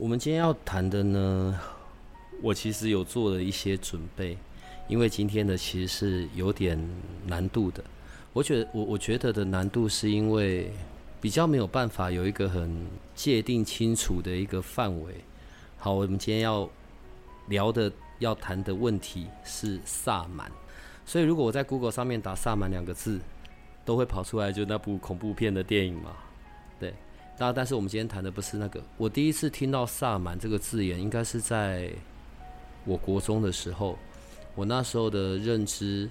我们今天要谈的呢，我其实有做了一些准备，因为今天的其实是有点难度的。我觉得我我觉得的难度是因为比较没有办法有一个很界定清楚的一个范围。好，我们今天要聊的要谈的问题是萨满，所以如果我在 Google 上面打“萨满”两个字，都会跑出来就那部恐怖片的电影嘛？那但是我们今天谈的不是那个。我第一次听到“萨满”这个字眼，应该是在我国中的时候。我那时候的认知，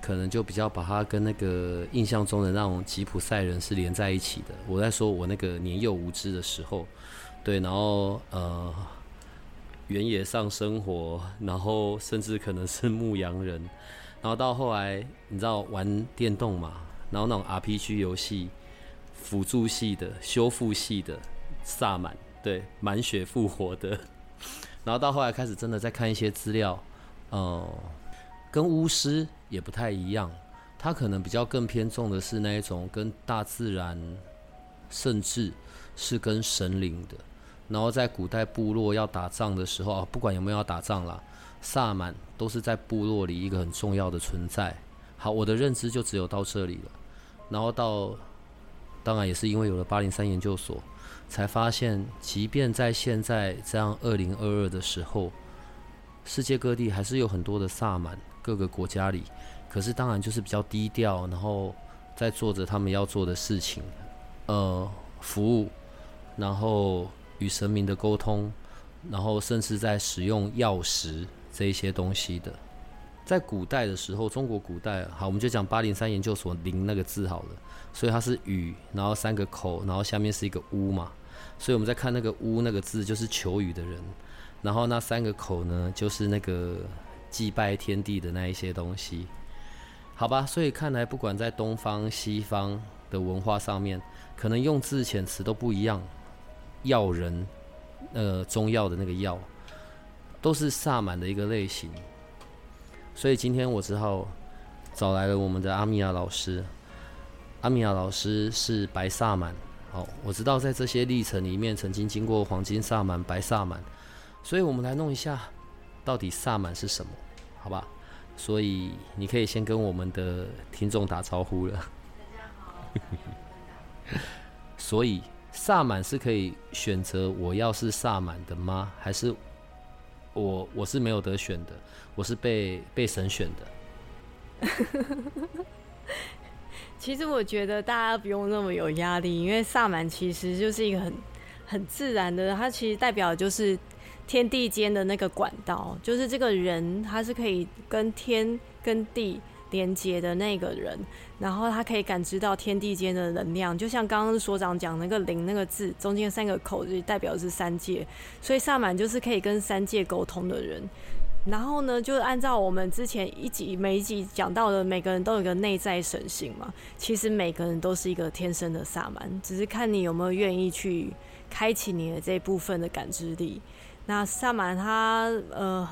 可能就比较把它跟那个印象中的那种吉普赛人是连在一起的。我在说我那个年幼无知的时候，对，然后呃，原野上生活，然后甚至可能是牧羊人，然后到后来，你知道玩电动嘛，然后那种 RPG 游戏。辅助系的、修复系的萨满，对，满血复活的。然后到后来开始真的在看一些资料，呃，跟巫师也不太一样，他可能比较更偏重的是那一种跟大自然，甚至是跟神灵的。然后在古代部落要打仗的时候啊，不管有没有要打仗啦，萨满都是在部落里一个很重要的存在。好，我的认知就只有到这里了。然后到。当然也是因为有了八零三研究所，才发现，即便在现在这样二零二二的时候，世界各地还是有很多的萨满，各个国家里，可是当然就是比较低调，然后在做着他们要做的事情，呃，服务，然后与神明的沟通，然后甚至在使用药食这一些东西的。在古代的时候，中国古代，好，我们就讲八零三研究所“零”那个字好了。所以它是雨，然后三个口，然后下面是一个屋嘛。所以我们在看那个屋那个字，就是求雨的人。然后那三个口呢，就是那个祭拜天地的那一些东西。好吧，所以看来不管在东方、西方的文化上面，可能用字遣词都不一样。药人，呃，中药的那个药，都是萨满的一个类型。所以今天我只好找来了我们的阿米亚老师。阿米亚老师是白萨满，好，我知道在这些历程里面曾经经过黄金萨满、白萨满，所以我们来弄一下，到底萨满是什么？好吧？所以你可以先跟我们的听众打招呼了。大家好。所以萨满是可以选择我要是萨满的吗？还是我我是没有得选的？我是被被神选的。其实我觉得大家不用那么有压力，因为萨满其实就是一个很很自然的，它其实代表就是天地间的那个管道，就是这个人他是可以跟天跟地连接的那个人，然后他可以感知到天地间的能量，就像刚刚所长讲那个灵那个字中间三个口就代表是三界，所以萨满就是可以跟三界沟通的人。然后呢，就按照我们之前一集每一集讲到的，每个人都有一个内在神性嘛。其实每个人都是一个天生的萨满，只是看你有没有愿意去开启你的这部分的感知力。那萨满他呃，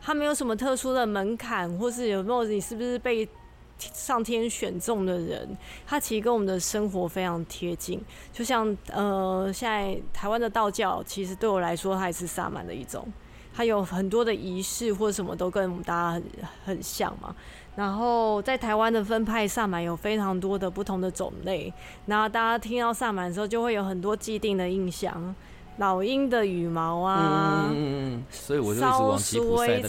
他没有什么特殊的门槛，或是有没有你是不是被上天选中的人？他其实跟我们的生活非常贴近。就像呃，现在台湾的道教，其实对我来说，它也是萨满的一种。它有很多的仪式或什么都跟我们大家很很像嘛。然后在台湾的分派萨满有非常多的不同的种类。然后大家听到萨满的时候，就会有很多既定的印象：老鹰的羽毛啊，嗯嗯嗯，所以我就一直往吉普赛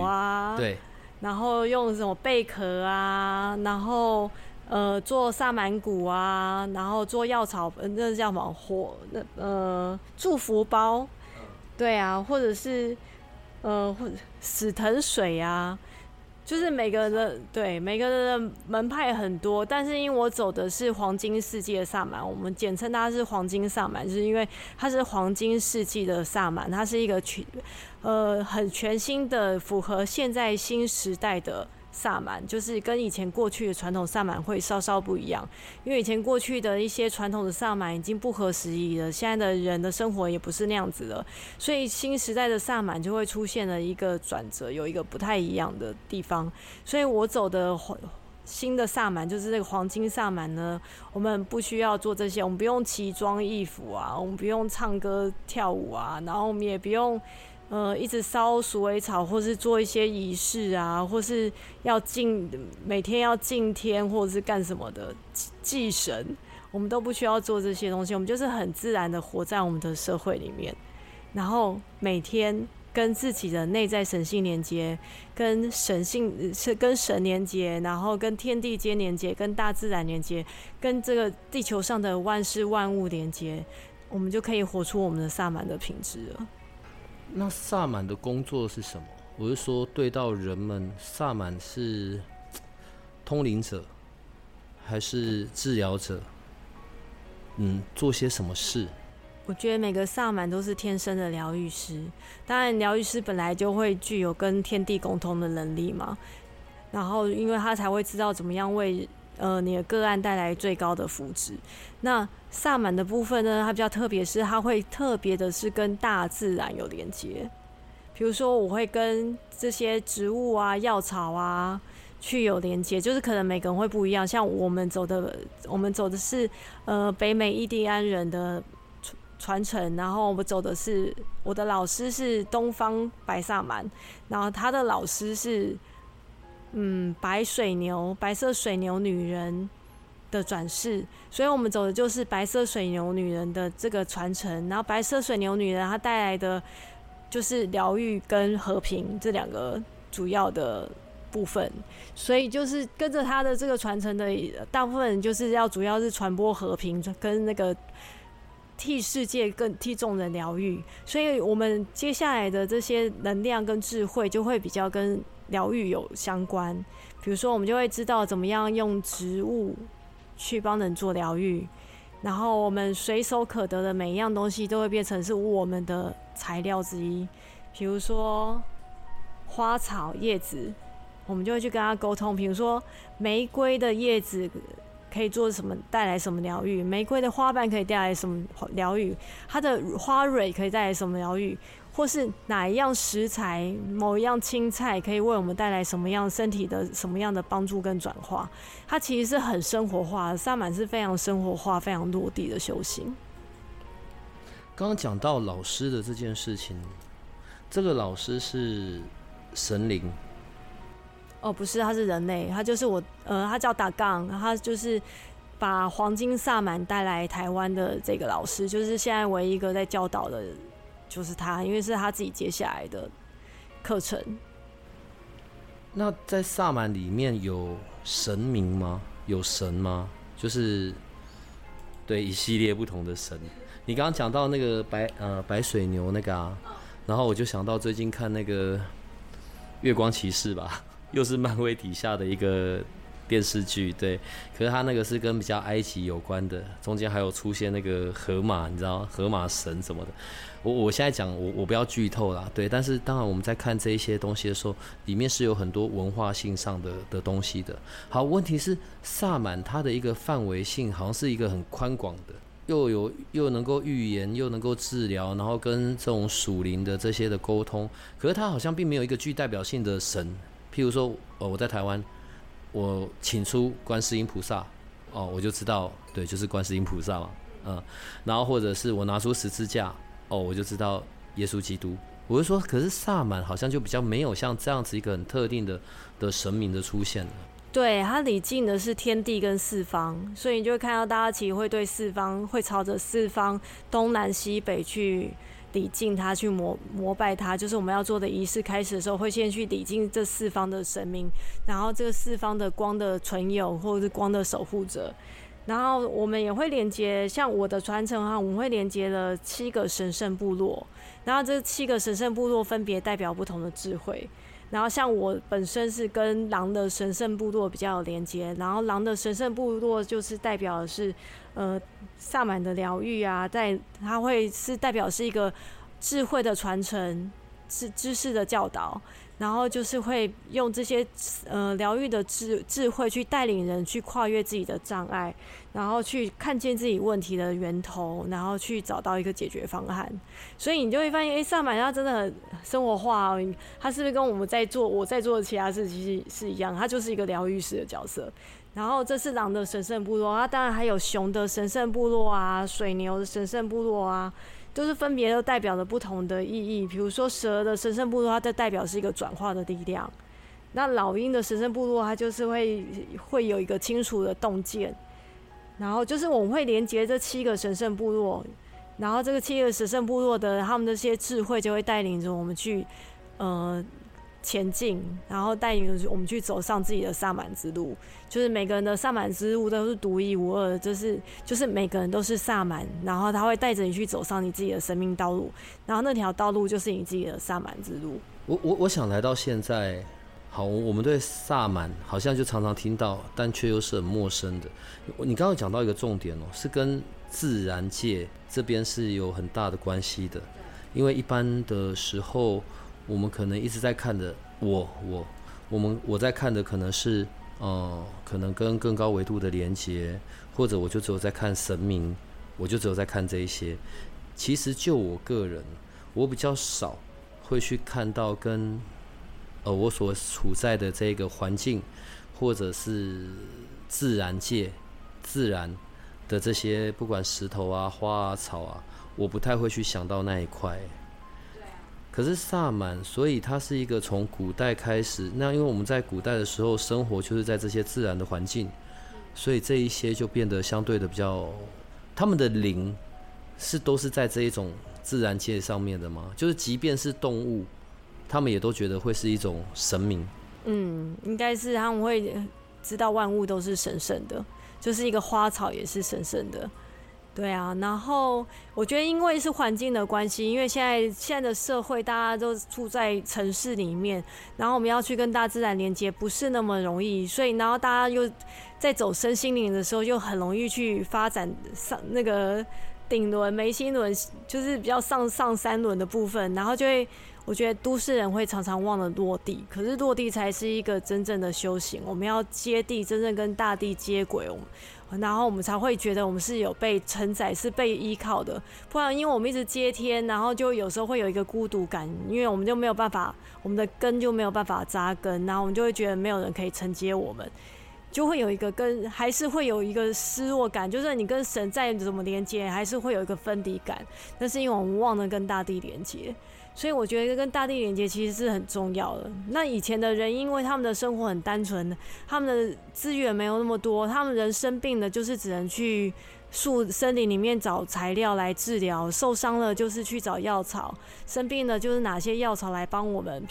啊，对。然后用什么贝壳啊，然后呃做萨满鼓啊，然后做药草，那叫什么火？那呃祝福包，对啊，或者是。呃，或者死藤水啊，就是每个人的对每个人的门派很多，但是因为我走的是黄金世界的萨满，我们简称它是黄金萨满，就是因为它是黄金世纪的萨满，它是一个全呃很全新的符合现在新时代的。萨满就是跟以前过去的传统萨满会稍稍不一样，因为以前过去的一些传统的萨满已经不合时宜了，现在的人的生活也不是那样子了，所以新时代的萨满就会出现了一个转折，有一个不太一样的地方。所以我走的新的萨满就是这个黄金萨满呢，我们不需要做这些，我们不用奇装异服啊，我们不用唱歌跳舞啊，然后我们也不用。呃，一直烧鼠尾草，或是做一些仪式啊，或是要敬每天要敬天，或者是干什么的祭神，我们都不需要做这些东西，我们就是很自然的活在我们的社会里面，然后每天跟自己的内在神性连接，跟神性是跟神连接，然后跟天地间连接，跟大自然连接，跟这个地球上的万事万物连接，我们就可以活出我们的萨满的品质了。那萨满的工作是什么？我是说，对到人们，萨满是通灵者，还是治疗者？嗯，做些什么事？我觉得每个萨满都是天生的疗愈师。当然，疗愈师本来就会具有跟天地沟通的能力嘛。然后，因为他才会知道怎么样为呃你的个案带来最高的福祉。那萨满的部分呢，它比较特别，是它会特别的是跟大自然有连接。比如说，我会跟这些植物啊、药草啊去有连接，就是可能每个人会不一样。像我们走的，我们走的是呃北美印第安人的传传承，然后我们走的是我的老师是东方白萨满，然后他的老师是嗯白水牛、白色水牛女人。的转世，所以我们走的就是白色水牛女人的这个传承。然后白色水牛女人她带来的就是疗愈跟和平这两个主要的部分，所以就是跟着她的这个传承的大部分就是要主要是传播和平跟那个替世界更替众人疗愈。所以我们接下来的这些能量跟智慧就会比较跟疗愈有相关。比如说，我们就会知道怎么样用植物。去帮人做疗愈，然后我们随手可得的每一样东西都会变成是我们的材料之一。比如说花草叶子，我们就会去跟他沟通。比如说玫瑰的叶子可以做什么，带来什么疗愈？玫瑰的花瓣可以带来什么疗愈？它的花蕊可以带来什么疗愈？或是哪一样食材，某一样青菜可以为我们带来什么样身体的什么样的帮助跟转化？它其实是很生活化的，萨满是非常生活化、非常落地的修行。刚刚讲到老师的这件事情，这个老师是神灵？哦，不是，他是人类，他就是我，呃，他叫打杠，他就是把黄金萨满带来台湾的这个老师，就是现在唯一一个在教导的。就是他，因为是他自己接下来的课程。那在萨满里面有神明吗？有神吗？就是对一系列不同的神。你刚刚讲到那个白呃白水牛那个啊，然后我就想到最近看那个月光骑士吧，又是漫威底下的一个。电视剧对，可是他那个是跟比较埃及有关的，中间还有出现那个河马，你知道河马神什么的。我我现在讲我我不要剧透啦，对，但是当然我们在看这一些东西的时候，里面是有很多文化性上的的东西的。好，问题是萨满它的一个范围性好像是一个很宽广的，又有又能够预言，又能够治疗，然后跟这种属灵的这些的沟通，可是它好像并没有一个具代表性的神，譬如说，呃，我在台湾。我请出观世音菩萨，哦，我就知道，对，就是观世音菩萨嘛，嗯，然后或者是我拿出十字架，哦，我就知道耶稣基督。我就说，可是萨满好像就比较没有像这样子一个很特定的的神明的出现了。对，他礼敬的是天地跟四方，所以你就会看到大家其实会对四方会朝着四方东南西北去。礼敬他，去膜膜拜他，就是我们要做的仪式。开始的时候会先去礼敬这四方的神明，然后这个四方的光的存有或者是光的守护者，然后我们也会连接，像我的传承哈，我们会连接了七个神圣部落，然后这七个神圣部落分别代表不同的智慧。然后像我本身是跟狼的神圣部落比较有连接，然后狼的神圣部落就是代表的是，呃，萨满的疗愈啊，在它会是代表是一个智慧的传承，知知识的教导。然后就是会用这些呃疗愈的智智慧去带领人去跨越自己的障碍，然后去看见自己问题的源头，然后去找到一个解决方案。所以你就会发现，哎，萨满他真的很生活化哦。他是不是跟我们在做我在做的其他事其实是一样？他就是一个疗愈师的角色。然后这是狼的神圣部落，啊，当然还有熊的神圣部落啊，水牛的神圣部落啊。就是分别都代表着不同的意义。比如说蛇的神圣部落，它就代表是一个转化的力量；那老鹰的神圣部落，它就是会会有一个清楚的洞见。然后就是我们会连接这七个神圣部落，然后这个七个神圣部落的他们这些智慧就会带领着我们去，呃。前进，然后带领我们去走上自己的萨满之路。就是每个人的萨满之路都是独一无二的，就是就是每个人都是萨满，然后他会带着你去走上你自己的生命道路，然后那条道路就是你自己的萨满之路。我我我想来到现在，好，我们对萨满好像就常常听到，但却又是很陌生的。你刚刚讲到一个重点哦，是跟自然界这边是有很大的关系的，因为一般的时候。我们可能一直在看的，我我我们我在看的可能是，呃，可能跟更高维度的连接，或者我就只有在看神明，我就只有在看这一些。其实就我个人，我比较少会去看到跟，呃，我所处在的这个环境，或者是自然界、自然的这些，不管石头啊、花啊、草啊，我不太会去想到那一块。可是萨满，所以它是一个从古代开始。那因为我们在古代的时候生活就是在这些自然的环境，所以这一些就变得相对的比较，他们的灵是都是在这一种自然界上面的吗？就是即便是动物，他们也都觉得会是一种神明。嗯，应该是他们会知道万物都是神圣的，就是一个花草也是神圣的。对啊，然后我觉得因为是环境的关系，因为现在现在的社会大家都住在城市里面，然后我们要去跟大自然连接不是那么容易，所以然后大家又在走身心灵的时候，就很容易去发展上那个顶轮、眉心轮，就是比较上上三轮的部分，然后就会我觉得都市人会常常忘了落地，可是落地才是一个真正的修行，我们要接地，真正跟大地接轨。我们。然后我们才会觉得我们是有被承载、是被依靠的，不然因为我们一直接天，然后就有时候会有一个孤独感，因为我们就没有办法，我们的根就没有办法扎根，然后我们就会觉得没有人可以承接我们，就会有一个跟还是会有一个失落感，就是你跟神再怎么连接，还是会有一个分离感，那是因为我们忘了跟大地连接。所以我觉得跟大地连接其实是很重要的。那以前的人，因为他们的生活很单纯，他们的资源没有那么多，他们人生病了就是只能去树森林里面找材料来治疗，受伤了就是去找药草，生病了就是哪些药草来帮我们，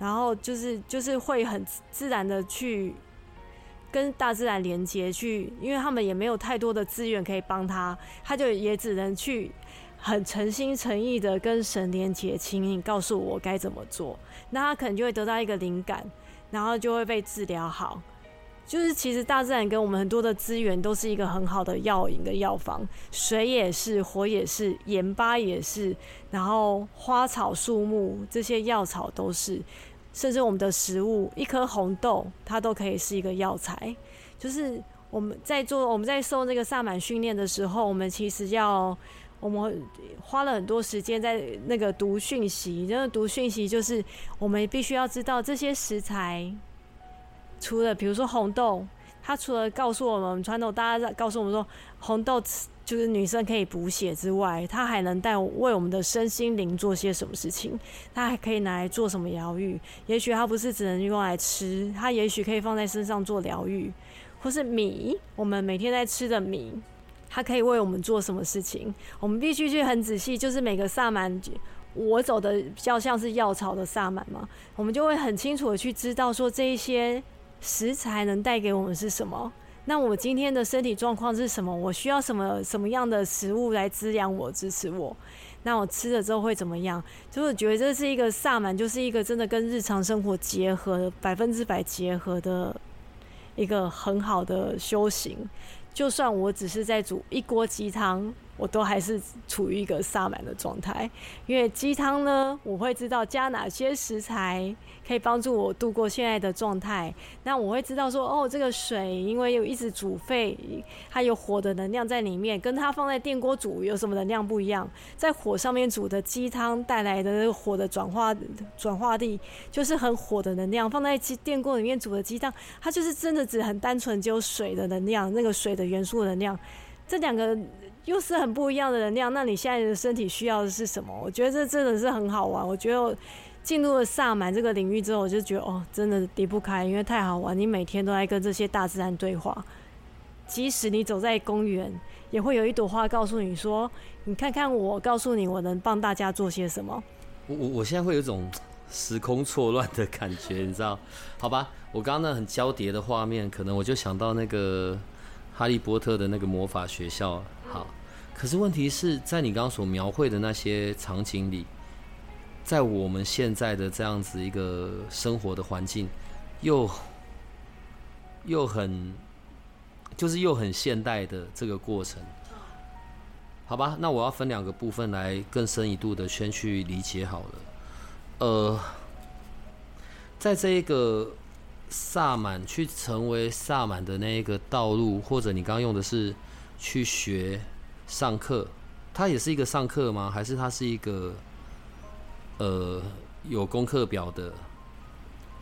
然后就是就是会很自然的去跟大自然连接，去，因为他们也没有太多的资源可以帮他，他就也只能去。很诚心诚意的跟神连接，请你告诉我该怎么做，那他可能就会得到一个灵感，然后就会被治疗好。就是其实大自然跟我们很多的资源，都是一个很好的药引的药方，水也是，火也是，盐巴也是，然后花草树木这些药草都是，甚至我们的食物，一颗红豆它都可以是一个药材。就是我们在做我们在受那个萨满训练的时候，我们其实要。我们花了很多时间在那个读讯息，真的读讯息，就是我们必须要知道这些食材，除了比如说红豆，它除了告诉我们传统大家告诉我们说红豆就是女生可以补血之外，它还能带为我们的身心灵做些什么事情？它还可以拿来做什么疗愈？也许它不是只能用来吃，它也许可以放在身上做疗愈，或是米，我们每天在吃的米。它可以为我们做什么事情？我们必须去很仔细，就是每个萨满，我走的比较像是药草的萨满嘛，我们就会很清楚的去知道说这一些食材能带给我们是什么。那我今天的身体状况是什么？我需要什么什么样的食物来滋养我、支持我？那我吃了之后会怎么样？就是觉得这是一个萨满，就是一个真的跟日常生活结合、百分之百结合的一个很好的修行。就算我只是在煮一锅鸡汤。我都还是处于一个萨满的状态，因为鸡汤呢，我会知道加哪些食材可以帮助我度过现在的状态。那我会知道说，哦，这个水因为有一直煮沸，它有火的能量在里面，跟它放在电锅煮有什么能量不一样？在火上面煮的鸡汤带来的那个火的转化转化力，就是很火的能量；放在鸡电锅里面煮的鸡汤，它就是真的只很单纯，只有水的能量，那个水的元素能量，这两个。又是很不一样的能量，那你现在的身体需要的是什么？我觉得这真的是很好玩。我觉得进入了萨满这个领域之后，我就觉得哦，真的离不开，因为太好玩。你每天都在跟这些大自然对话，即使你走在公园，也会有一朵花告诉你说：“你看看我，告诉你我能帮大家做些什么。”我我我现在会有一种时空错乱的感觉，你知道？好吧，我刚刚那很交叠的画面，可能我就想到那个哈利波特的那个魔法学校。可是问题是在你刚刚所描绘的那些场景里，在我们现在的这样子一个生活的环境，又又很就是又很现代的这个过程，好吧？那我要分两个部分来更深一度的先去理解好了。呃，在这一个萨满去成为萨满的那一个道路，或者你刚刚用的是。去学上课，它也是一个上课吗？还是它是一个呃有功课表的，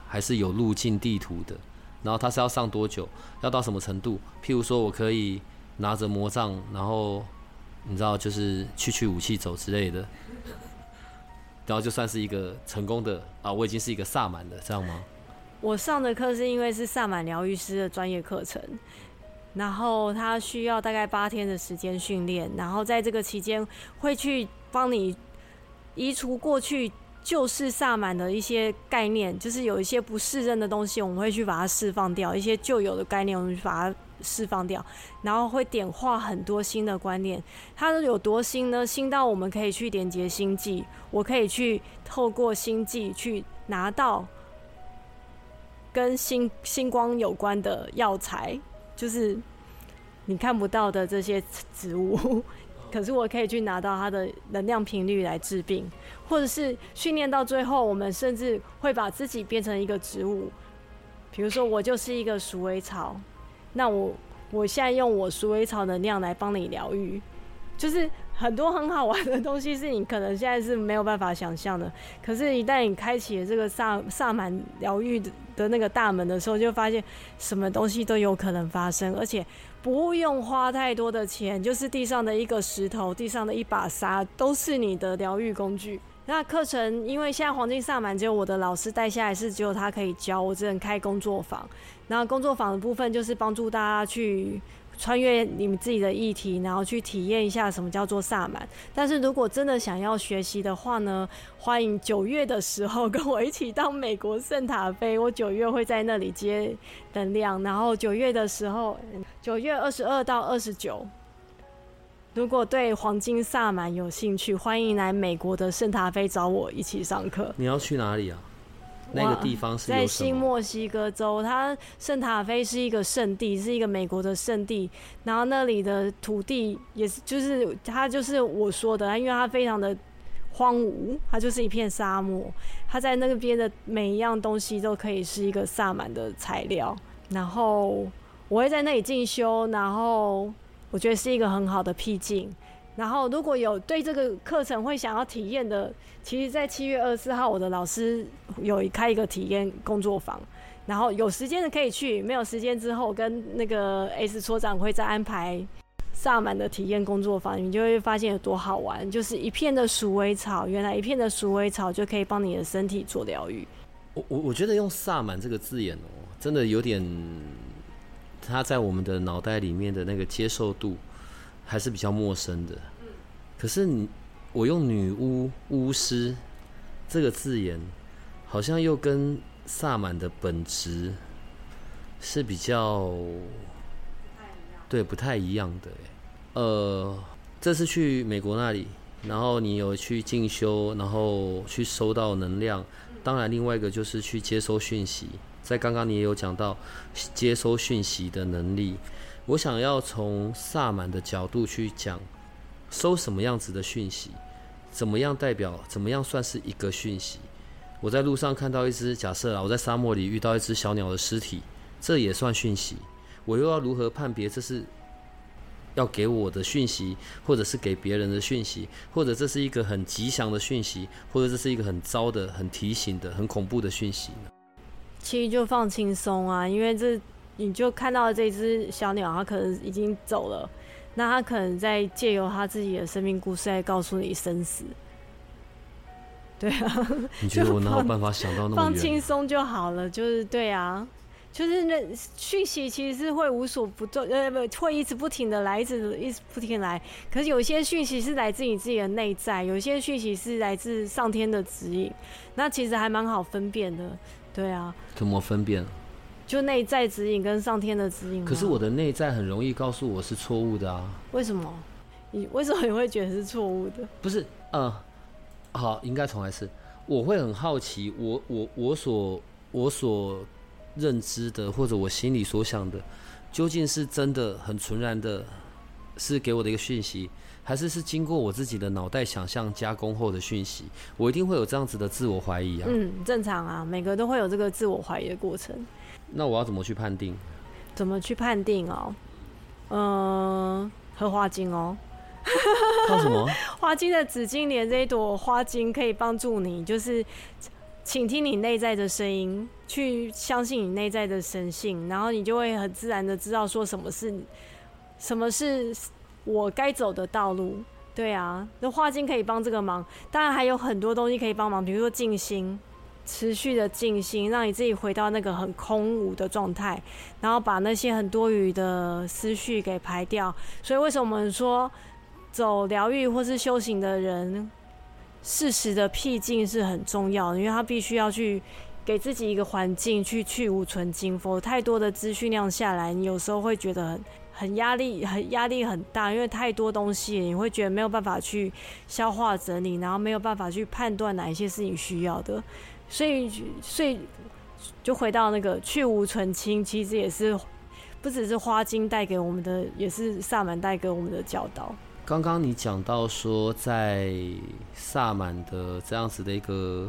还是有路径地图的？然后它是要上多久？要到什么程度？譬如说我可以拿着魔杖，然后你知道就是去去武器走之类的，然后就算是一个成功的啊，我已经是一个萨满了，这样吗？我上的课是因为是萨满疗愈师的专业课程。然后他需要大概八天的时间训练，然后在这个期间会去帮你移除过去旧式萨满的一些概念，就是有一些不适任的东西，我们会去把它释放掉；一些旧有的概念，我们把它释放掉，然后会点化很多新的观念。它有多新呢？新到我们可以去点结星际，我可以去透过星际去拿到跟星星光有关的药材。就是你看不到的这些植物，可是我可以去拿到它的能量频率来治病，或者是训练到最后，我们甚至会把自己变成一个植物。比如说，我就是一个鼠尾草，那我我现在用我鼠尾草能量来帮你疗愈，就是很多很好玩的东西，是你可能现在是没有办法想象的。可是，一旦你开启了这个萨萨满疗愈的。的那个大门的时候，就发现什么东西都有可能发生，而且不用花太多的钱，就是地上的一个石头、地上的一把沙，都是你的疗愈工具。那课程，因为现在黄金萨满只有我的老师带下来，是只有他可以教，我只能开工作坊。然后工作坊的部分就是帮助大家去。穿越你们自己的议题，然后去体验一下什么叫做萨满。但是如果真的想要学习的话呢，欢迎九月的时候跟我一起到美国圣塔菲，我九月会在那里接能量。然后九月的时候，九月二十二到二十九，如果对黄金萨满有兴趣，欢迎来美国的圣塔菲找我一起上课。你要去哪里啊？那个地方是在新墨西哥州，它圣塔菲是一个圣地，是一个美国的圣地。然后那里的土地也是，就是它就是我说的，因为它非常的荒芜，它就是一片沙漠。它在那边的每一样东西都可以是一个萨满的材料。然后我会在那里进修，然后我觉得是一个很好的僻静。然后，如果有对这个课程会想要体验的，其实，在七月二十四号，我的老师有开一个体验工作坊，然后有时间的可以去，没有时间之后，跟那个 S 所长会再安排萨满的体验工作坊，你就会发现有多好玩。就是一片的鼠尾草，原来一片的鼠尾草就可以帮你的身体做疗愈。我我我觉得用萨满这个字眼哦，真的有点，他在我们的脑袋里面的那个接受度。还是比较陌生的，可是你我用女巫巫师这个字眼，好像又跟萨满的本质是比较对不太一样的。呃，这次去美国那里然后你有去进修，然后去收到能量。当然，另外一个就是去接收讯息。在刚刚你也有讲到接收讯息的能力。我想要从萨满的角度去讲，收什么样子的讯息，怎么样代表，怎么样算是一个讯息。我在路上看到一只，假设啊，我在沙漠里遇到一只小鸟的尸体，这也算讯息。我又要如何判别这是要给我的讯息，或者是给别人的讯息，或者这是一个很吉祥的讯息，或者这是一个很糟的、很提醒的、很恐怖的讯息呢？其实就放轻松啊，因为这你就看到这只小鸟，它可能已经走了，那它可能在借由它自己的生命故事来告诉你生死。对啊，你觉得我哪有办法想到那么放轻松就好了，就是对啊，就是那讯息其实是会无所不动，呃，不会一直不停的来，一直一直不停来。可是有些讯息是来自你自己的内在，有些讯息是来自上天的指引，那其实还蛮好分辨的。对啊，怎么分辨？就内在指引跟上天的指引。可是我的内在很容易告诉我是错误的啊。为什么？你为什么你会觉得是错误的？不是，嗯。好，应该重来是。我会很好奇，我我我所我所认知的，或者我心里所想的，究竟是真的很纯然的，是给我的一个讯息，还是是经过我自己的脑袋想象加工后的讯息？我一定会有这样子的自我怀疑啊。嗯，正常啊，每个都会有这个自我怀疑的过程。那我要怎么去判定？怎么去判定哦？嗯，荷花精哦。靠什么？花精的紫金莲这一朵花精可以帮助你，就是倾听你内在的声音，去相信你内在的神性，然后你就会很自然的知道说什么是什么是我该走的道路。对啊，那花精可以帮这个忙，当然还有很多东西可以帮忙，比如说静心，持续的静心，让你自己回到那个很空无的状态，然后把那些很多余的思绪给排掉。所以为什么我们说？走疗愈或是修行的人，适时的僻静是很重要的，因为他必须要去给自己一个环境去去无存精，否太多的资讯量下来，你有时候会觉得很很压力，很压力很大，因为太多东西，你会觉得没有办法去消化整理，然后没有办法去判断哪一些是你需要的，所以所以就回到那个去无存清，其实也是不只是花精带给我们的，也是萨满带给我们的教导。刚刚你讲到说，在萨满的这样子的一个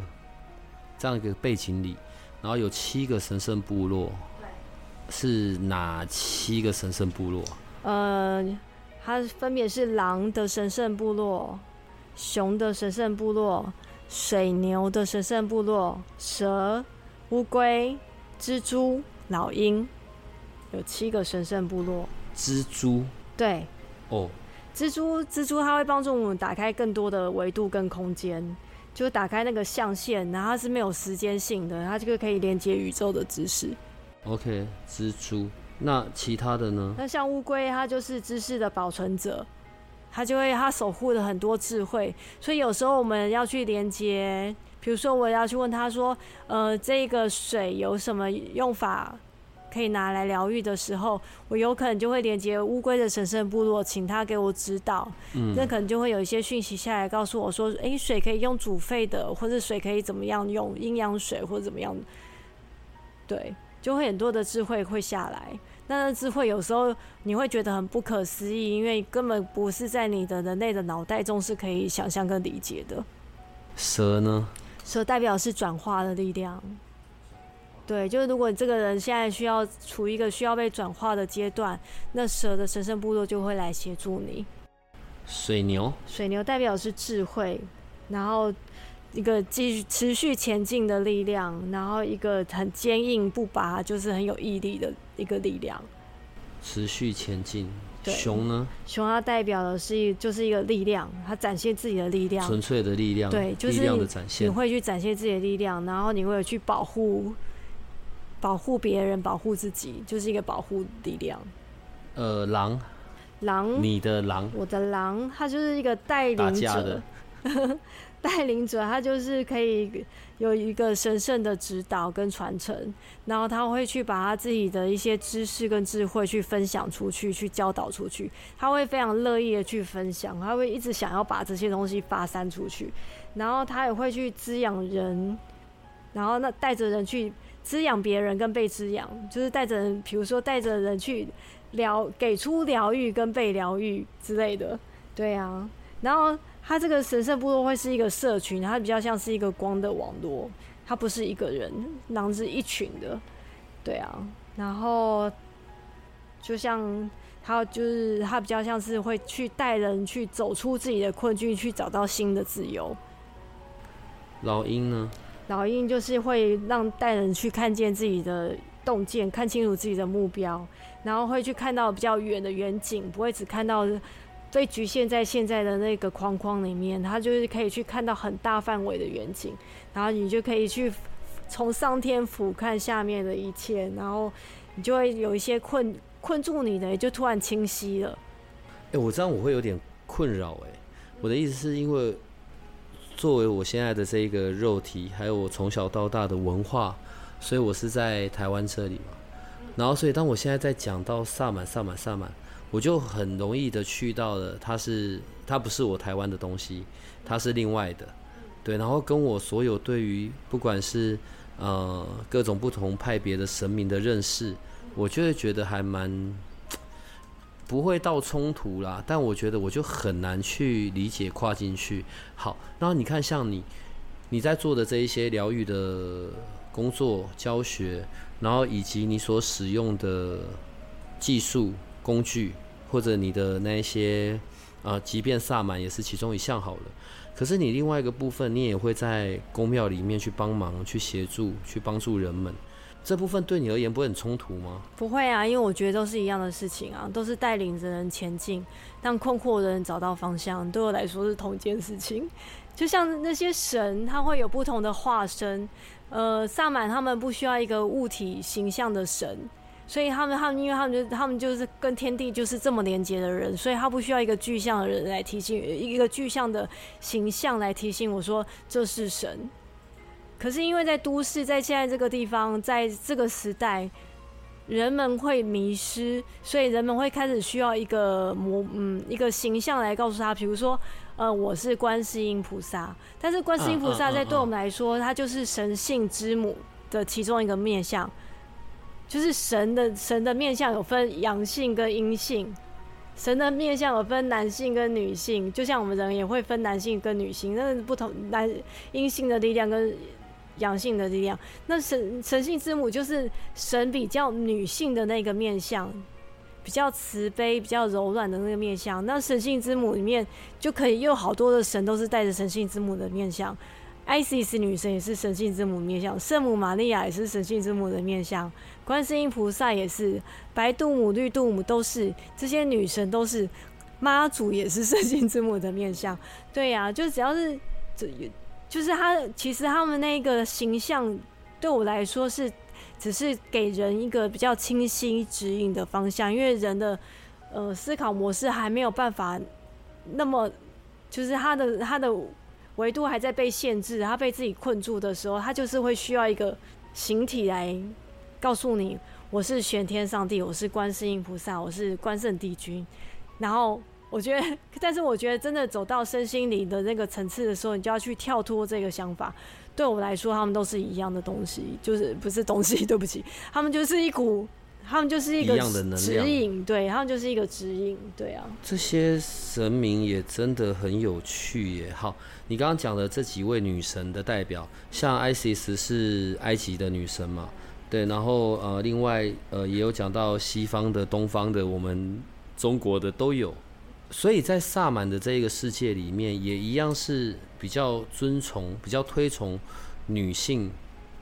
这样一个背景里，然后有七个神圣部落，是哪七个神圣部落？呃，它分别是狼的神圣部落、熊的神圣部落、水牛的神圣部落、蛇、乌龟、蜘蛛、老鹰，有七个神圣部落。蜘蛛？对。哦。蜘蛛，蜘蛛它会帮助我们打开更多的维度跟空间，就打开那个象限，然后它是没有时间性的，它这个可以连接宇宙的知识。OK，蜘蛛，那其他的呢？那像乌龟，它就是知识的保存者，它就会他守护了很多智慧，所以有时候我们要去连接，比如说我要去问他说，呃，这个水有什么用法？可以拿来疗愈的时候，我有可能就会连接乌龟的神圣部落，请他给我指导。嗯，那可能就会有一些讯息下来，告诉我说：“哎，水可以用煮沸的，或者水可以怎么样用阴阳水，或者怎么样。”对，就会很多的智慧会下来。那智慧有时候你会觉得很不可思议，因为根本不是在你的人类的脑袋中是可以想象跟理解的。蛇呢？蛇代表是转化的力量。对，就是如果你这个人现在需要处于一个需要被转化的阶段，那蛇的神圣部落就会来协助你。水牛，水牛代表是智慧，然后一个继续持续前进的力量，然后一个很坚硬不拔，就是很有毅力的一个力量。持续前进。熊呢？熊它代表的是一就是一个力量，它展现自己的力量，纯粹的力量。对，就是你会去展现自己的力量，然后你会去保护。保护别人，保护自己，就是一个保护力量。呃，狼，狼，你的狼，我的狼，它就是一个带领者。带领者，他就是可以有一个神圣的指导跟传承，然后他会去把他自己的一些知识跟智慧去分享出去，去教导出去。他会非常乐意的去分享，他会一直想要把这些东西发散出去，然后他也会去滋养人，然后那带着人去滋养别人跟被滋养，就是带着人，比如说带着人去疗，给出疗愈跟被疗愈之类的，对啊，然后。它这个神圣部落会是一个社群，它比较像是一个光的网络，它不是一个人狼是一群的，对啊。然后就像它就是它比较像是会去带人去走出自己的困境，去找到新的自由。老鹰呢？老鹰就是会让带人去看见自己的洞见，看清楚自己的目标，然后会去看到比较远的远景，不会只看到。被局限在现在的那个框框里面，他就是可以去看到很大范围的远景，然后你就可以去从上天俯瞰下面的一切，然后你就会有一些困困住你的，也就突然清晰了。哎，我这样我会有点困扰哎。我的意思是因为作为我现在的这一个肉体，还有我从小到大的文化，所以我是在台湾这里嘛。然后，所以当我现在在讲到萨满、萨满、萨满。我就很容易的去到了，它是它不是我台湾的东西，它是另外的，对，然后跟我所有对于不管是呃各种不同派别的神明的认识，我就会觉得还蛮不会到冲突啦，但我觉得我就很难去理解跨进去。好，然后你看像你你在做的这一些疗愈的工作教学，然后以及你所使用的技术工具。或者你的那些，呃，即便萨满也是其中一项好了。可是你另外一个部分，你也会在宫庙里面去帮忙、去协助、去帮助人们。这部分对你而言不会很冲突吗？不会啊，因为我觉得都是一样的事情啊，都是带领着人前进，让困惑的人找到方向。对我来说是同一件事情。就像那些神，他会有不同的化身。呃，萨满他们不需要一个物体形象的神。所以他们，他们，因为他们就他们就是跟天地就是这么连接的人，所以他不需要一个具象的人来提醒，一个具象的形象来提醒我说这是神。可是因为在都市，在现在这个地方，在这个时代，人们会迷失，所以人们会开始需要一个模，嗯，一个形象来告诉他，比如说，呃，我是观世音菩萨，但是观世音菩萨在对我们来说，它就是神性之母的其中一个面相。就是神的神的面相有分阳性跟阴性，神的面相有分男性跟女性，就像我们人也会分男性跟女性，那不同男阴性的力量跟阳性的力量。那神神性之母就是神比较女性的那个面相，比较慈悲、比较柔软的那个面相。那神性之母里面就可以有好多的神都是带着神性之母的面相。Isis 女神也是神性之母面相，圣母玛利亚也是神性之母的面相，观世音菩萨也是，白度母、绿度母都是这些女神都是，妈祖也是神性之母的面相。对呀，就只要是这，就是他其实他们那个形象对我来说是只是给人一个比较清晰指引的方向，因为人的呃思考模式还没有办法那么，就是他的他的。维度还在被限制，他被自己困住的时候，他就是会需要一个形体来告诉你：我是玄天上帝，我是观世音菩萨，我是关圣帝君。然后我觉得，但是我觉得真的走到身心灵的那个层次的时候，你就要去跳脱这个想法。对我来说，他们都是一样的东西，就是不是东西，对不起，他们就是一股。他们就是一个指引，对，他们就是一个指引，对啊。这些神明也真的很有趣耶。好，你刚刚讲的这几位女神的代表，像 Isis 是埃及的女神嘛？对，然后呃，另外呃也有讲到西方的、东方的，我们中国的都有。所以在萨满的这个世界里面，也一样是比较尊崇、比较推崇女性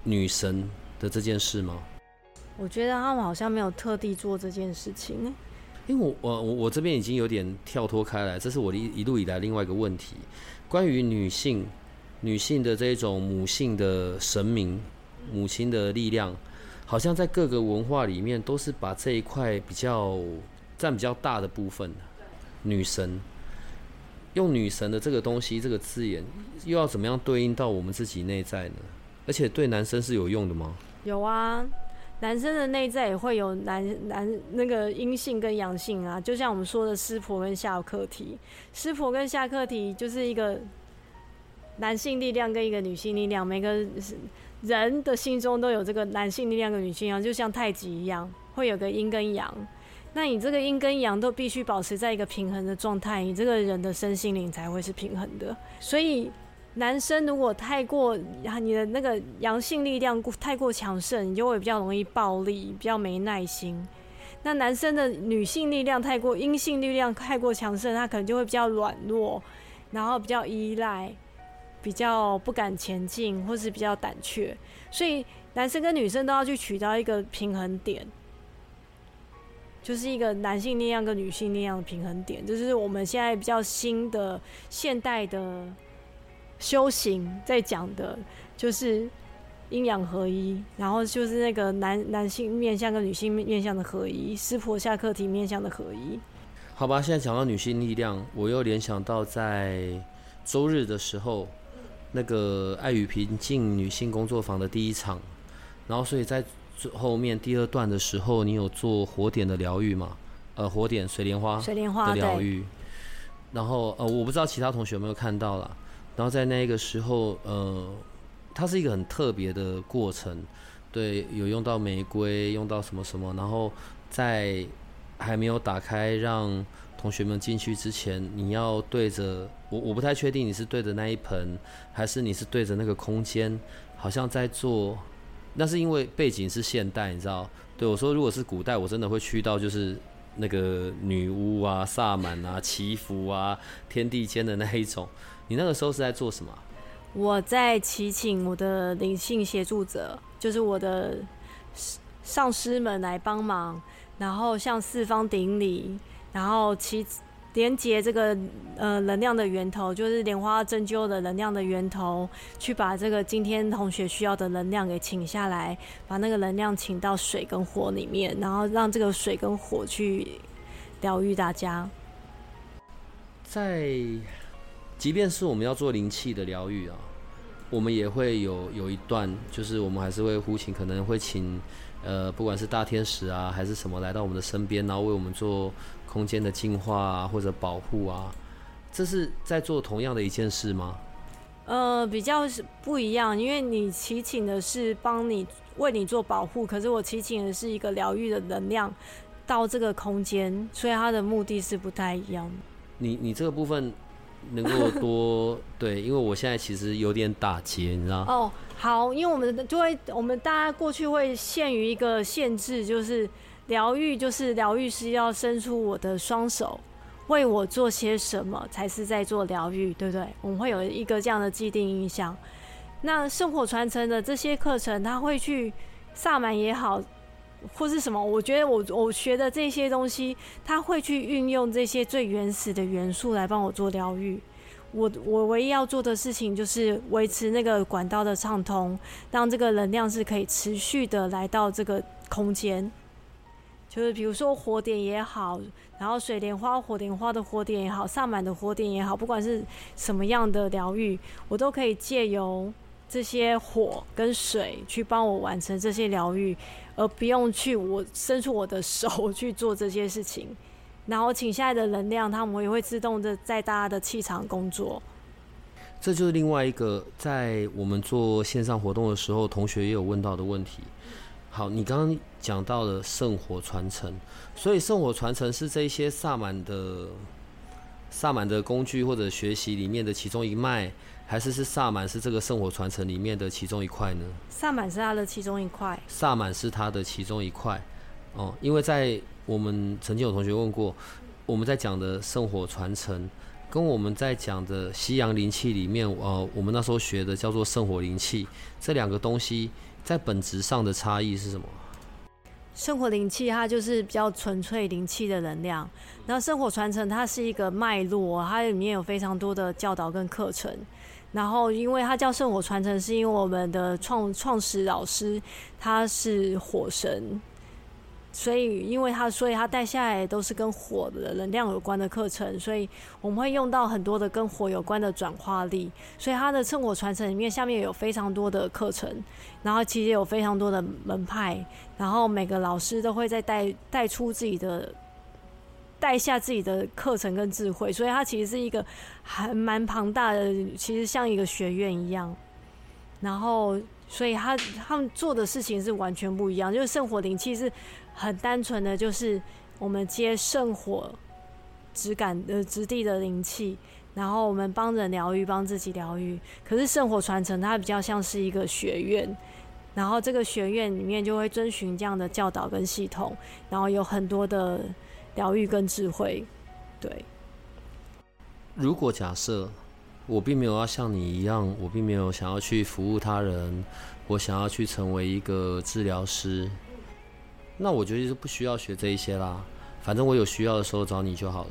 女神的这件事吗？我觉得他们好像没有特地做这件事情，因为我我我这边已经有点跳脱开来，这是我的一一路以来另外一个问题，关于女性女性的这种母性的神明母亲的力量，好像在各个文化里面都是把这一块比较占比较大的部分女神，用女神的这个东西这个字眼，又要怎么样对应到我们自己内在呢？而且对男生是有用的吗？有啊，男生的内在也会有男男那个阴性跟阳性啊，就像我们说的湿婆跟下课题，湿婆跟下课题就是一个男性力量跟一个女性力量，每个人的心中都有这个男性力量跟女性力量，就像太极一样，会有个阴跟阳。那你这个阴跟阳都必须保持在一个平衡的状态，你这个人的身心灵才会是平衡的。所以，男生如果太过，你的那个阳性力量太过强盛，你就会比较容易暴力，比较没耐心。那男生的女性力量太过，阴性力量太过强盛，他可能就会比较软弱，然后比较依赖，比较不敢前进，或是比较胆怯。所以，男生跟女生都要去取到一个平衡点。就是一个男性力量跟女性力量的平衡点，就是我们现在比较新的现代的修行在讲的，就是阴阳合一，然后就是那个男男性面向跟女性面向的合一，湿婆下课题面向的合一。好吧，现在讲到女性力量，我又联想到在周日的时候，那个爱与平静女性工作坊的第一场，然后所以在。后面第二段的时候，你有做火点的疗愈吗？呃，火点水莲花水莲花的疗愈。然后呃，我不知道其他同学有没有看到了。然后在那个时候，呃，它是一个很特别的过程。对，有用到玫瑰，用到什么什么。然后在还没有打开让同学们进去之前，你要对着我，我不太确定你是对着那一盆，还是你是对着那个空间，好像在做。那是因为背景是现代，你知道？对我说，如果是古代，我真的会去到就是那个女巫啊、萨满啊、祈福啊、天地间的那一种。你那个时候是在做什么？我在祈请我的灵性协助者，就是我的上师们来帮忙，然后向四方顶礼，然后其。连接这个呃能量的源头，就是莲花针灸的能量的源头，去把这个今天同学需要的能量给请下来，把那个能量请到水跟火里面，然后让这个水跟火去疗愈大家。在，即便是我们要做灵气的疗愈啊，我们也会有有一段，就是我们还是会呼请，可能会请呃不管是大天使啊还是什么来到我们的身边，然后为我们做。空间的净化啊，或者保护啊，这是在做同样的一件事吗？呃，比较是不一样，因为你祈请的是帮你为你做保护，可是我祈请的是一个疗愈的能量到这个空间，所以它的目的是不太一样。你你这个部分能够多对，因为我现在其实有点打结，你知道哦，好，因为我们就会我们大家过去会限于一个限制，就是。疗愈就是疗愈师要伸出我的双手，为我做些什么才是在做疗愈，对不对？我们会有一个这样的既定印象。那圣火传承的这些课程，他会去萨满也好，或是什么？我觉得我我学的这些东西，他会去运用这些最原始的元素来帮我做疗愈。我我唯一要做的事情就是维持那个管道的畅通，让这个能量是可以持续的来到这个空间。就是比如说火点也好，然后水莲花、火莲花的火点也好，萨满的火点也好，不管是什么样的疗愈，我都可以借由这些火跟水去帮我完成这些疗愈，而不用去我伸出我的手 去做这些事情。然后请下来的能量，他们也会自动的在大家的气场工作。这就是另外一个在我们做线上活动的时候，同学也有问到的问题。好，你刚刚讲到了圣火传承，所以圣火传承是这些萨满的萨满的工具或者学习里面的其中一脉，还是是萨满是这个圣火传承里面的其中一块呢？萨满是它的其中一块。萨满是它的其中一块，哦，因为在我们曾经有同学问过，我们在讲的圣火传承，跟我们在讲的西洋灵气里面，呃，我们那时候学的叫做圣火灵气，这两个东西。在本质上的差异是什么？圣火灵气它就是比较纯粹灵气的能量，然后圣火传承它是一个脉络，它里面有非常多的教导跟课程。然后因为它叫圣火传承，是因为我们的创创始老师他是火神，所以因为他，所以他带下来都是跟火的能量有关的课程，所以我们会用到很多的跟火有关的转化力。所以他的趁火传承里面下面有非常多的课程，然后其实有非常多的门派，然后每个老师都会在带带出自己的。带下自己的课程跟智慧，所以它其实是一个还蛮庞大的，其实像一个学院一样。然后，所以他他们做的事情是完全不一样。就是圣火灵气是很单纯的，就是我们接圣火质感的质地的灵气，然后我们帮人疗愈，帮自己疗愈。可是圣火传承它比较像是一个学院，然后这个学院里面就会遵循这样的教导跟系统，然后有很多的。疗愈跟智慧，对。如果假设我并没有要像你一样，我并没有想要去服务他人，我想要去成为一个治疗师，那我觉得就不需要学这一些啦。反正我有需要的时候找你就好了。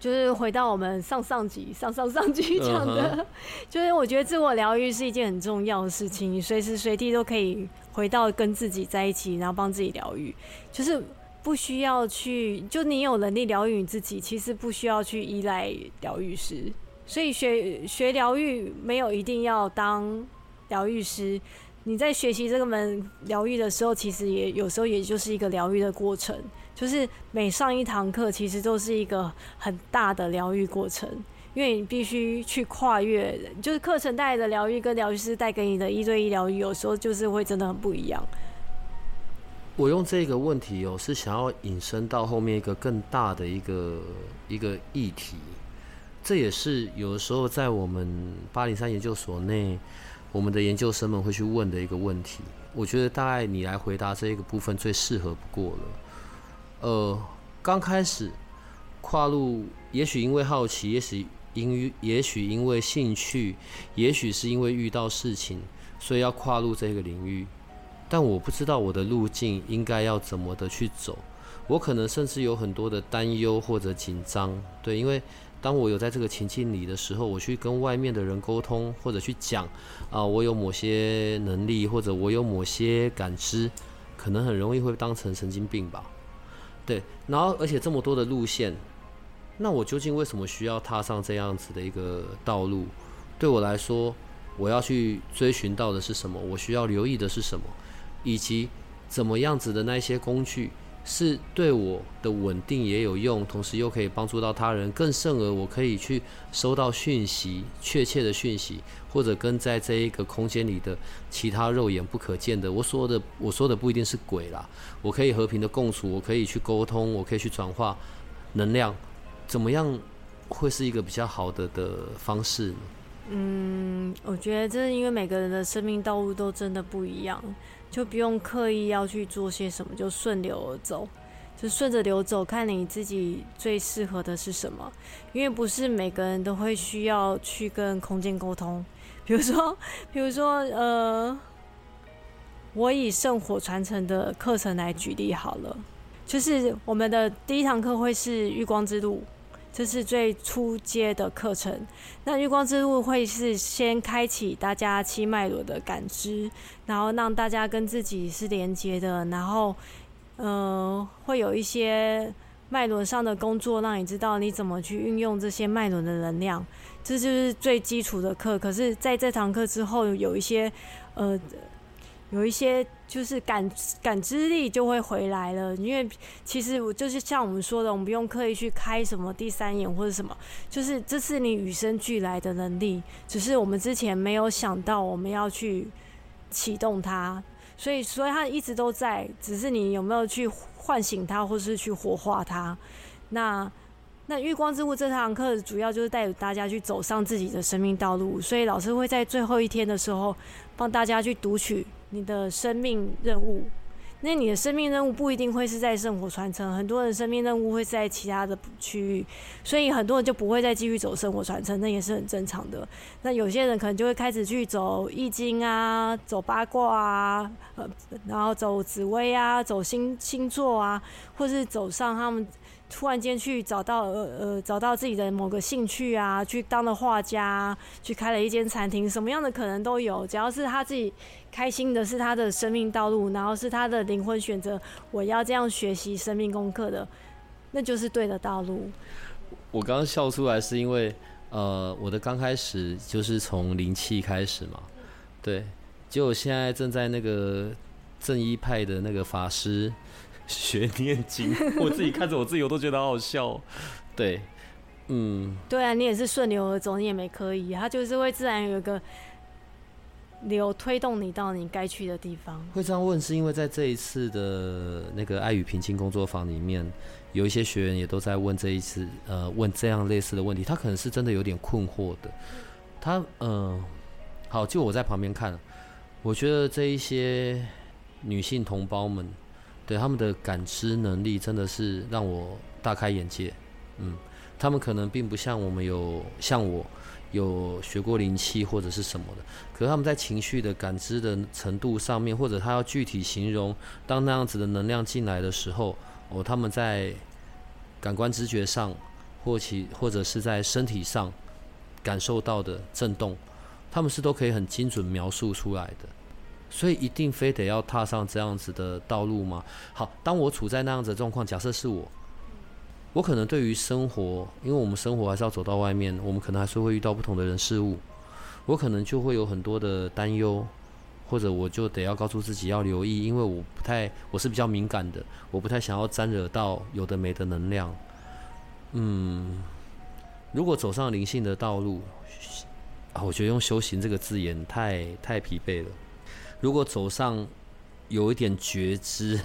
就是回到我们上上集、上上上集讲的，就是我觉得自我疗愈是一件很重要的事情，你随时随地都可以回到跟自己在一起，然后帮自己疗愈，就是。不需要去，就你有能力疗愈你自己，其实不需要去依赖疗愈师。所以学学疗愈没有一定要当疗愈师。你在学习这个门疗愈的时候，其实也有时候也就是一个疗愈的过程。就是每上一堂课，其实都是一个很大的疗愈过程，因为你必须去跨越，就是课程带来的疗愈跟疗愈师带给你的一对一疗愈，有时候就是会真的很不一样。我用这个问题哦，是想要引申到后面一个更大的一个一个议题，这也是有的时候在我们八零三研究所内，我们的研究生们会去问的一个问题。我觉得大概你来回答这一个部分最适合不过了。呃，刚开始跨入，也许因为好奇，也许因也许因为兴趣，也许是因为遇到事情，所以要跨入这个领域。但我不知道我的路径应该要怎么的去走，我可能甚至有很多的担忧或者紧张，对，因为当我有在这个情境里的时候，我去跟外面的人沟通或者去讲，啊，我有某些能力或者我有某些感知，可能很容易会当成神经病吧，对，然后而且这么多的路线，那我究竟为什么需要踏上这样子的一个道路？对我来说，我要去追寻到的是什么？我需要留意的是什么？以及怎么样子的那些工具是对我的稳定也有用，同时又可以帮助到他人，更甚而我可以去收到讯息，确切的讯息，或者跟在这一个空间里的其他肉眼不可见的，我说的我说的不一定是鬼啦，我可以和平的共处，我可以去沟通，我可以去转化能量，怎么样会是一个比较好的的方式呢？嗯，我觉得这是因为每个人的生命道路都真的不一样。就不用刻意要去做些什么，就顺流而走，就顺着流走，看你自己最适合的是什么。因为不是每个人都会需要去跟空间沟通。比如说，比如说，呃，我以圣火传承的课程来举例好了，就是我们的第一堂课会是月光之路。这是最初阶的课程。那月光之路会是先开启大家七脉轮的感知，然后让大家跟自己是连接的，然后，呃，会有一些脉轮上的工作，让你知道你怎么去运用这些脉轮的能量。这就是最基础的课。可是，在这堂课之后，有一些，呃。有一些就是感感知力就会回来了，因为其实我就是像我们说的，我们不用刻意去开什么第三眼或者什么，就是这是你与生俱来的能力，只是我们之前没有想到我们要去启动它，所以所以它一直都在，只是你有没有去唤醒它，或是去活化它。那那月光之物这堂课主要就是带大家去走上自己的生命道路，所以老师会在最后一天的时候帮大家去读取。你的生命任务，那你的生命任务不一定会是在圣火传承，很多人生命任务会在其他的区域，所以很多人就不会再继续走圣火传承，那也是很正常的。那有些人可能就会开始去走易经啊，走八卦啊，呃，然后走紫薇啊，走星星座啊，或是走上他们突然间去找到呃呃找到自己的某个兴趣啊，去当了画家，去开了一间餐厅，什么样的可能都有。只要是他自己开心的，是他的生命道路，然后是他的灵魂选择，我要这样学习生命功课的，那就是对的道路。我刚刚笑出来是因为呃，我的刚开始就是从灵气开始嘛，对，结果现在正在那个正一派的那个法师。学念经，我自己看着我自己，我都觉得好好笑。对，嗯，对啊，你也是顺流而走，你也没刻意，他就是会自然有一个流推动你到你该去的地方。会这样问，是因为在这一次的那个爱与平静工作坊里面，有一些学员也都在问这一次，呃，问这样类似的问题。他可能是真的有点困惑的。他，嗯，好，就我在旁边看，我觉得这一些女性同胞们。对他们的感知能力真的是让我大开眼界，嗯，他们可能并不像我们有像我有学过灵气或者是什么的，可是他们在情绪的感知的程度上面，或者他要具体形容，当那样子的能量进来的时候，哦，他们在感官知觉上，或其或者是在身体上感受到的震动，他们是都可以很精准描述出来的。所以一定非得要踏上这样子的道路吗？好，当我处在那样子的状况，假设是我，我可能对于生活，因为我们生活还是要走到外面，我们可能还是会遇到不同的人事物，我可能就会有很多的担忧，或者我就得要告诉自己要留意，因为我不太，我是比较敏感的，我不太想要沾惹到有的没的能量。嗯，如果走上灵性的道路，啊，我觉得用修行这个字眼太太疲惫了。如果走上有一点觉知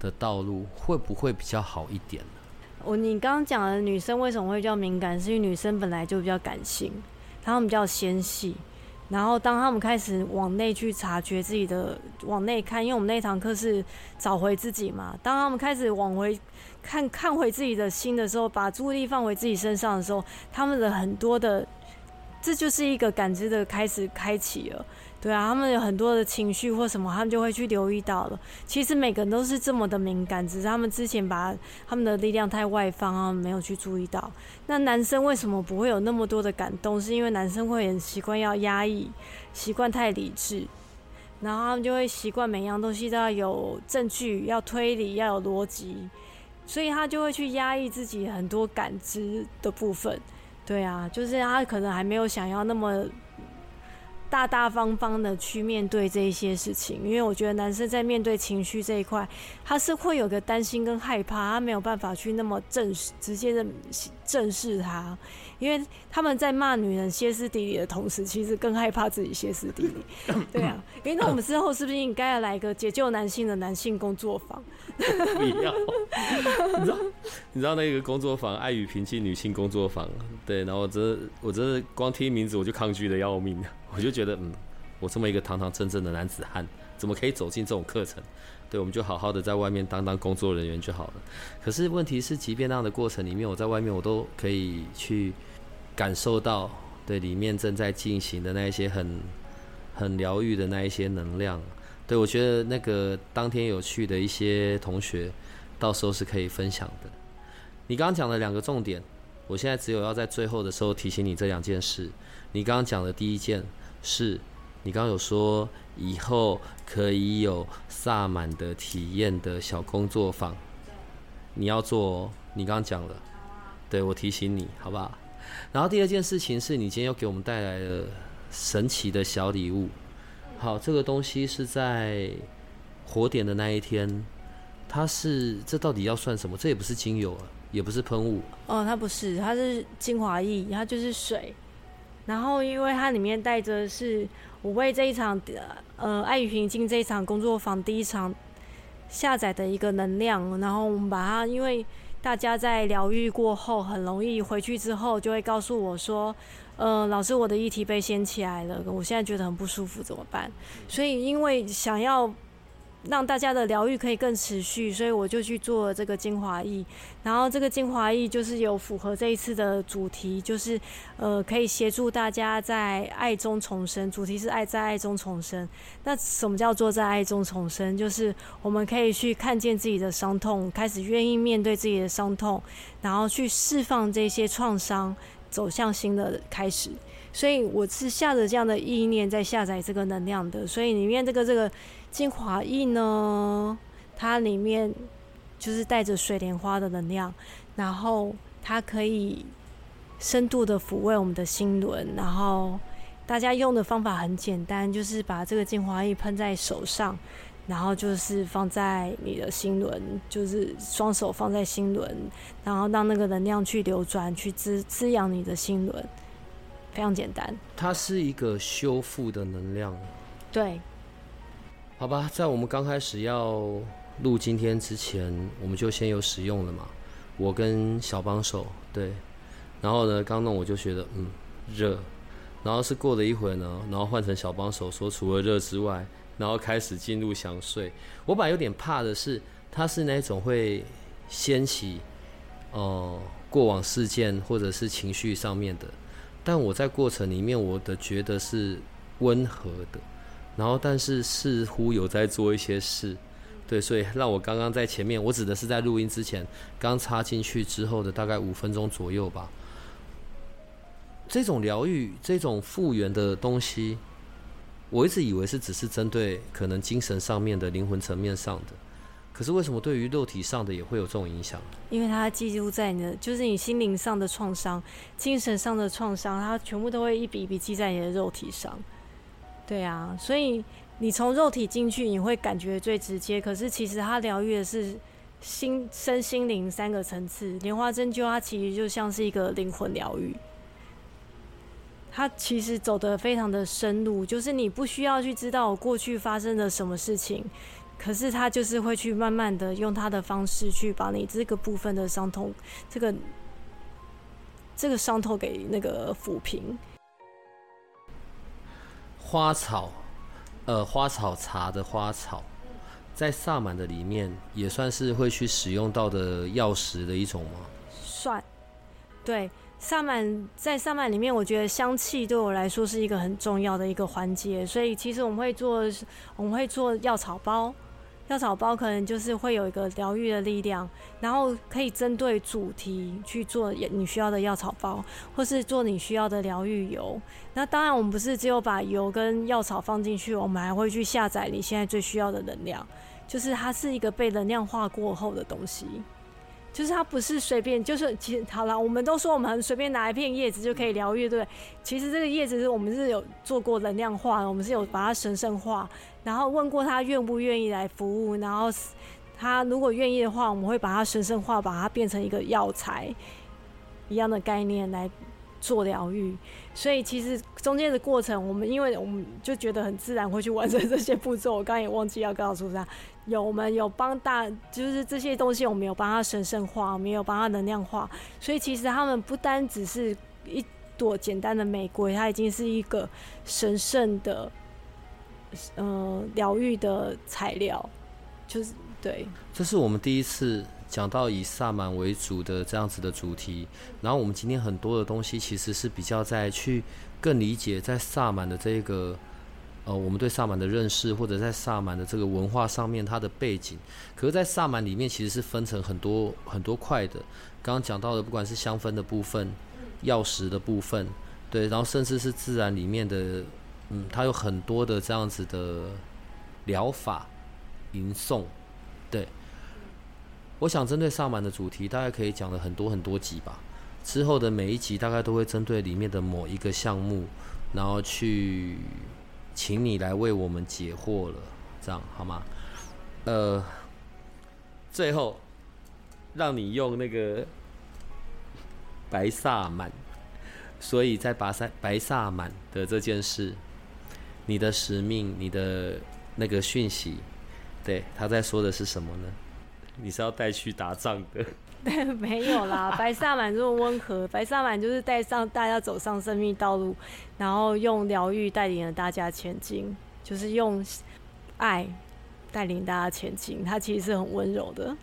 的道路，会不会比较好一点呢？我你刚刚讲的女生为什么会比较敏感？是因为女生本来就比较感性，她们比较纤细。然后当她们开始往内去察觉自己的，往内看，因为我们那堂课是找回自己嘛。当她们开始往回看看回自己的心的时候，把注意力放回自己身上的时候，她们的很多的，这就是一个感知的开始开启了。对啊，他们有很多的情绪或什么，他们就会去留意到了。其实每个人都是这么的敏感，只是他们之前把他们的力量太外放啊，没有去注意到。那男生为什么不会有那么多的感动？是因为男生会很习惯要压抑，习惯太理智，然后他们就会习惯每样东西都要有证据、要推理、要有逻辑，所以他就会去压抑自己很多感知的部分。对啊，就是他可能还没有想要那么。大大方方的去面对这一些事情，因为我觉得男生在面对情绪这一块，他是会有个担心跟害怕，他没有办法去那么正视、直接的正视他。因为他们在骂女人歇斯底里的同时，其实更害怕自己歇斯底里。对啊，因为那我们之后是不是应该要来一个解救男性的男性工作坊？不要，你知道？你知道那个工作坊“爱与平静女性工作坊”？对，然后我这我真的光听名字我就抗拒的要命，我就觉得嗯，我这么一个堂堂正正的男子汉，怎么可以走进这种课程？对，我们就好好的在外面当当工作人员就好了。可是问题是，即便那样的过程里面，我在外面我都可以去。感受到对里面正在进行的那一些很很疗愈的那一些能量，对我觉得那个当天有趣的一些同学，到时候是可以分享的。你刚刚讲的两个重点，我现在只有要在最后的时候提醒你这两件事。你刚刚讲的第一件是，你刚刚有说以后可以有萨满的体验的小工作坊，你要做，你刚刚讲了，对我提醒你，好不好？然后第二件事情是你今天又给我们带来了神奇的小礼物。好，这个东西是在火点的那一天，它是这到底要算什么？这也不是精油啊，也不是喷雾。哦，它不是，它是精华液，它就是水。然后因为它里面带着是我为这一场呃爱与平静这一场工作坊第一场下载的一个能量，然后我们把它因为。大家在疗愈过后，很容易回去之后就会告诉我说：“呃，老师，我的议题被掀起来了，我现在觉得很不舒服，怎么办？”所以，因为想要让大家的疗愈可以更持续，所以我就去做了这个精华液。然后这个精华液就是有符合这一次的主题，就是呃可以协助大家在爱中重生。主题是爱在爱中重生。那什么叫做在爱中重生？就是我们可以去看见自己的伤痛，开始愿意面对自己的伤痛，然后去释放这些创伤，走向新的开始。所以我是下着这样的意念在下载这个能量的。所以里面这个这个。精华液呢，它里面就是带着水莲花的能量，然后它可以深度的抚慰我们的心轮。然后大家用的方法很简单，就是把这个精华液喷在手上，然后就是放在你的心轮，就是双手放在心轮，然后让那个能量去流转，去滋滋养你的心轮，非常简单。它是一个修复的能量，对。好吧，在我们刚开始要录今天之前，我们就先有使用了嘛。我跟小帮手对，然后呢，刚弄我就觉得嗯热，然后是过了一会呢，然后换成小帮手说除了热之外，然后开始进入想睡。我本来有点怕的是，它是那种会掀起哦过往事件或者是情绪上面的，但我在过程里面我的觉得是温和的。然后，但是似乎有在做一些事，对，所以让我刚刚在前面，我指的是在录音之前，刚插进去之后的大概五分钟左右吧。这种疗愈、这种复原的东西，我一直以为是只是针对可能精神上面的灵魂层面上的，可是为什么对于肉体上的也会有这种影响？因为它记录在你的，就是你心灵上的创伤、精神上的创伤，它全部都会一笔一笔记在你的肉体上。对啊，所以你从肉体进去，你会感觉最直接。可是其实它疗愈的是心、身心灵三个层次。莲花针灸它其实就像是一个灵魂疗愈，它其实走得非常的深入，就是你不需要去知道过去发生了什么事情，可是它就是会去慢慢的用它的方式去把你这个部分的伤痛，这个这个伤痛给那个抚平。花草，呃，花草茶的花草，在萨满的里面也算是会去使用到的药食的一种吗？算，对，萨满在萨满里面，我觉得香气对我来说是一个很重要的一个环节，所以其实我们会做，我们会做药草包。药草包可能就是会有一个疗愈的力量，然后可以针对主题去做你需要的药草包，或是做你需要的疗愈油。那当然，我们不是只有把油跟药草放进去，我们还会去下载你现在最需要的能量，就是它是一个被能量化过后的东西。就是它不是随便，就是其实好了，我们都说我们很随便拿一片叶子就可以疗愈，对？其实这个叶子是我们是有做过能量化，我们是有把它神圣化，然后问过他愿不愿意来服务，然后他如果愿意的话，我们会把它神圣化，把它变成一个药材一样的概念来做疗愈。所以其实中间的过程，我们因为我们就觉得很自然会去完成这些步骤。我刚也忘记要告诉他，有我们有帮大，就是这些东西我们有帮他神圣化，我们有帮他能量化。所以其实他们不单只是一朵简单的玫瑰，它已经是一个神圣的，呃，疗愈的材料。就是对，这是我们第一次。讲到以萨满为主的这样子的主题，然后我们今天很多的东西其实是比较在去更理解在萨满的这个呃，我们对萨满的认识，或者在萨满的这个文化上面它的背景。可是，在萨满里面其实是分成很多很多块的。刚刚讲到的，不管是香氛的部分、药食的部分，对，然后甚至是自然里面的，嗯，它有很多的这样子的疗法、吟诵，对。我想针对萨满的主题，大概可以讲了很多很多集吧。之后的每一集大概都会针对里面的某一个项目，然后去请你来为我们解惑了，这样好吗？呃，最后让你用那个白萨满，所以在白萨白萨满的这件事，你的使命，你的那个讯息，对他在说的是什么呢？你是要带去打仗的？对，没有啦。白萨满这么温和，白萨满就是带上大家走上生命道路，然后用疗愈带领了大家前进，就是用爱带领大家前进。他其实是很温柔的，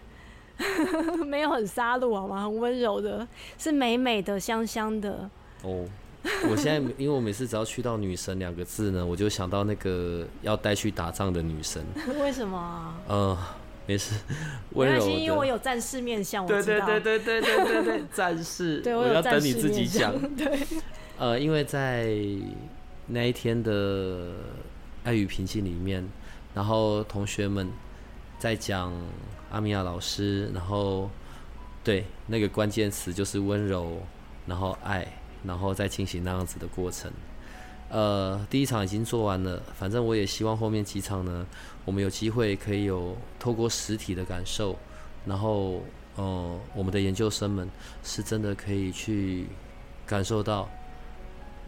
没有很杀戮好吗？很温柔的，是美美的、香香的。哦，我现在因为我每次只要去到“女神”两个字呢，我就想到那个要带去打仗的女神。为什么？呃，没事，温柔的。因为我有战士面相，我对对对对对对对对，战士。对，我要等你自己讲。对。呃，因为在那一天的爱与平静里面，然后同学们在讲阿米亚老师，然后对那个关键词就是温柔，然后爱，然后再进行那样子的过程。呃，第一场已经做完了，反正我也希望后面几场呢，我们有机会可以有透过实体的感受，然后呃，我们的研究生们是真的可以去感受到。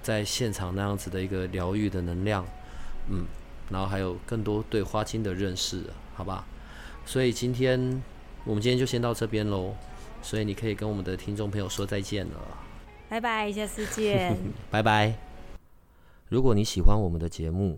在现场那样子的一个疗愈的能量，嗯，然后还有更多对花精的认识，好吧？所以今天我们今天就先到这边喽。所以你可以跟我们的听众朋友说再见了，拜拜，下次见，拜拜。如果你喜欢我们的节目，